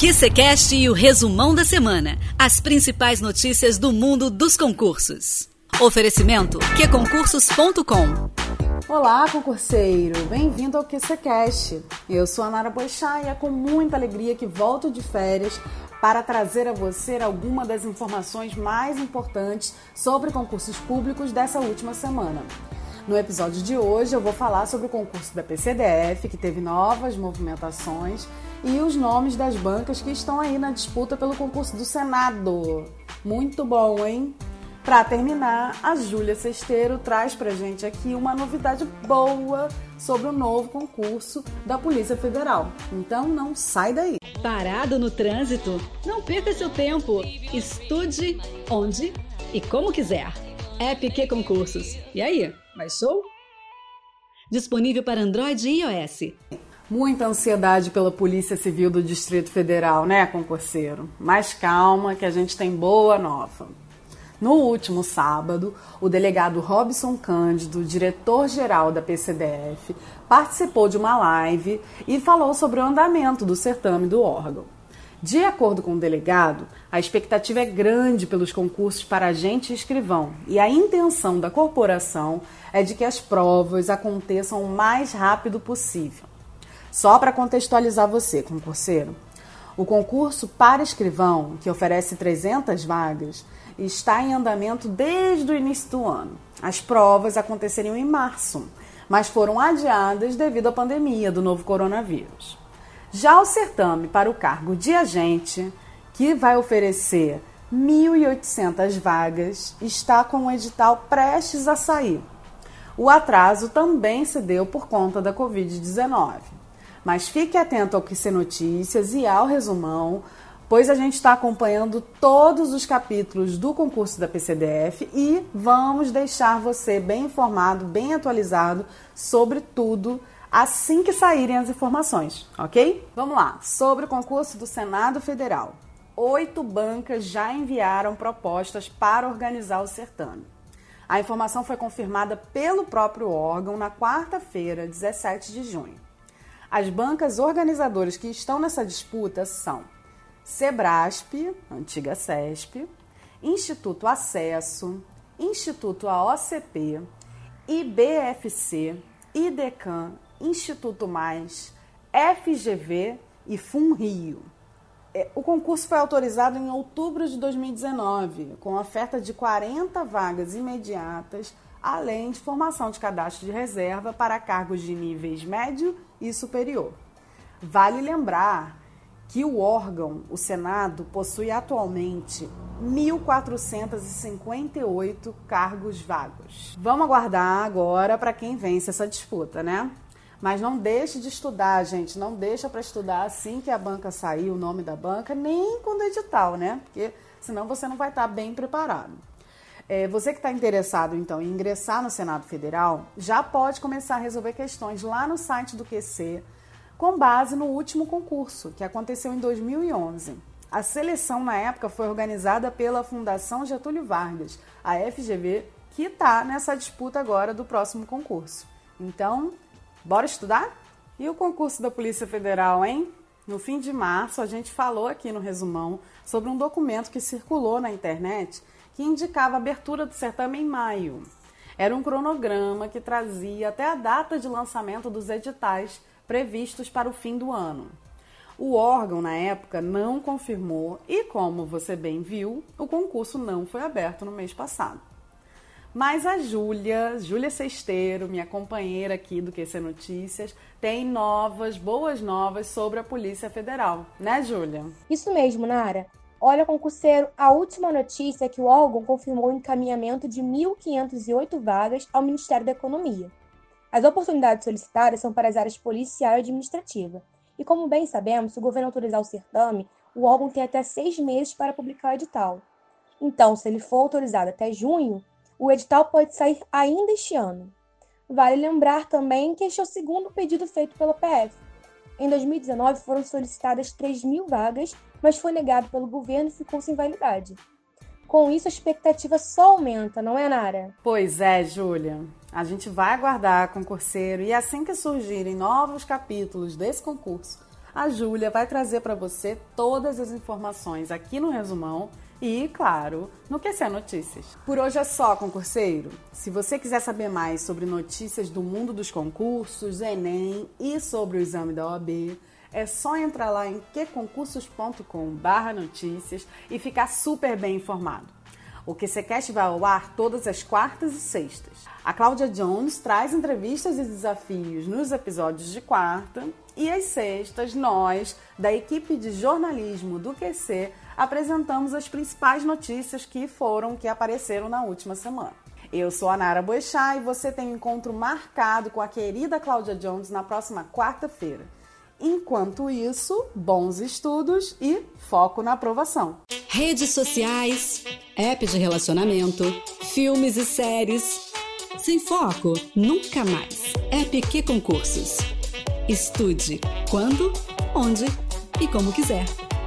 QCCast e o resumão da semana. As principais notícias do mundo dos concursos. Oferecimento qconcursos.com Olá, concurseiro! Bem-vindo ao QCCast. Eu sou a Nara Boixá e é com muita alegria que volto de férias para trazer a você alguma das informações mais importantes sobre concursos públicos dessa última semana. No episódio de hoje eu vou falar sobre o concurso da PCDF, que teve novas movimentações, e os nomes das bancas que estão aí na disputa pelo concurso do Senado. Muito bom, hein? Para terminar, a Júlia Cesteiro traz pra gente aqui uma novidade boa sobre o novo concurso da Polícia Federal. Então não sai daí. Parado no trânsito? Não perca seu tempo. Estude onde e como quiser. App Concursos. E aí? Mas sou? Disponível para Android e iOS. Muita ansiedade pela Polícia Civil do Distrito Federal, né, concurseiro? Mas calma, que a gente tem boa nova. No último sábado, o delegado Robson Cândido, diretor-geral da PCDF, participou de uma live e falou sobre o andamento do certame do órgão. De acordo com o delegado, a expectativa é grande pelos concursos para agente e escrivão, e a intenção da corporação é de que as provas aconteçam o mais rápido possível. Só para contextualizar você, concurseiro, o concurso para escrivão, que oferece 300 vagas, está em andamento desde o início do ano. As provas aconteceriam em março, mas foram adiadas devido à pandemia do novo coronavírus. Já o certame para o cargo de agente, que vai oferecer 1.800 vagas, está com o edital prestes a sair. O atraso também se deu por conta da Covid-19. Mas fique atento ao que ser notícias e ao resumão, pois a gente está acompanhando todos os capítulos do concurso da PCDF e vamos deixar você bem informado, bem atualizado sobre tudo assim que saírem as informações, ok? Vamos lá, sobre o concurso do Senado Federal. Oito bancas já enviaram propostas para organizar o certame. A informação foi confirmada pelo próprio órgão na quarta-feira, 17 de junho. As bancas organizadoras que estão nessa disputa são Sebrasp, antiga CESP, Instituto Acesso, Instituto AOCP, IBFC, IDECAN Instituto Mais, FGV e FUNRIO. É, o concurso foi autorizado em outubro de 2019, com oferta de 40 vagas imediatas, além de formação de cadastro de reserva para cargos de níveis médio e superior. Vale lembrar que o órgão, o Senado, possui atualmente 1.458 cargos vagos. Vamos aguardar agora para quem vence essa disputa, né? Mas não deixe de estudar, gente. Não deixa para estudar assim que a banca sair, o nome da banca, nem quando edital, né? Porque senão você não vai estar bem preparado. É, você que está interessado, então, em ingressar no Senado Federal, já pode começar a resolver questões lá no site do QC, com base no último concurso, que aconteceu em 2011. A seleção, na época, foi organizada pela Fundação Getúlio Vargas, a FGV, que está nessa disputa agora do próximo concurso. Então, Bora estudar? E o concurso da Polícia Federal, hein? No fim de março, a gente falou aqui no resumão sobre um documento que circulou na internet que indicava a abertura do certame em maio. Era um cronograma que trazia até a data de lançamento dos editais previstos para o fim do ano. O órgão, na época, não confirmou e, como você bem viu, o concurso não foi aberto no mês passado. Mas a Júlia, Júlia Sesteiro, minha companheira aqui do QC Notícias, tem novas, boas novas sobre a Polícia Federal, né, Júlia? Isso mesmo, Nara. Olha, concurseiro, a última notícia é que o órgão confirmou o encaminhamento de 1.508 vagas ao Ministério da Economia. As oportunidades solicitadas são para as áreas policial e administrativa. E como bem sabemos, se o governo autorizar o certame, o órgão tem até seis meses para publicar o edital. Então, se ele for autorizado até junho, o edital pode sair ainda este ano. Vale lembrar também que este é o segundo pedido feito pela PF. Em 2019 foram solicitadas 3 mil vagas, mas foi negado pelo governo e ficou sem validade. Com isso, a expectativa só aumenta, não é, Nara? Pois é, Júlia. A gente vai aguardar concurseiro e assim que surgirem novos capítulos desse concurso, a Júlia vai trazer para você todas as informações aqui no resumão e, claro, no QC Notícias. Por hoje é só, concurseiro. Se você quiser saber mais sobre notícias do mundo dos concursos, Enem e sobre o exame da OAB, é só entrar lá em queconcursos.com/notícias e ficar super bem informado. O QCCast vai ao ar todas as quartas e sextas. A Cláudia Jones traz entrevistas e desafios nos episódios de quarta e às sextas nós, da equipe de jornalismo do QC, apresentamos as principais notícias que foram que apareceram na última semana. Eu sou a Nara Boechat e você tem um encontro marcado com a querida Cláudia Jones na próxima quarta-feira. Enquanto isso, bons estudos e foco na aprovação. Redes sociais, app de relacionamento, filmes e séries. Sem foco, nunca mais. App que concursos. Estude quando, onde e como quiser.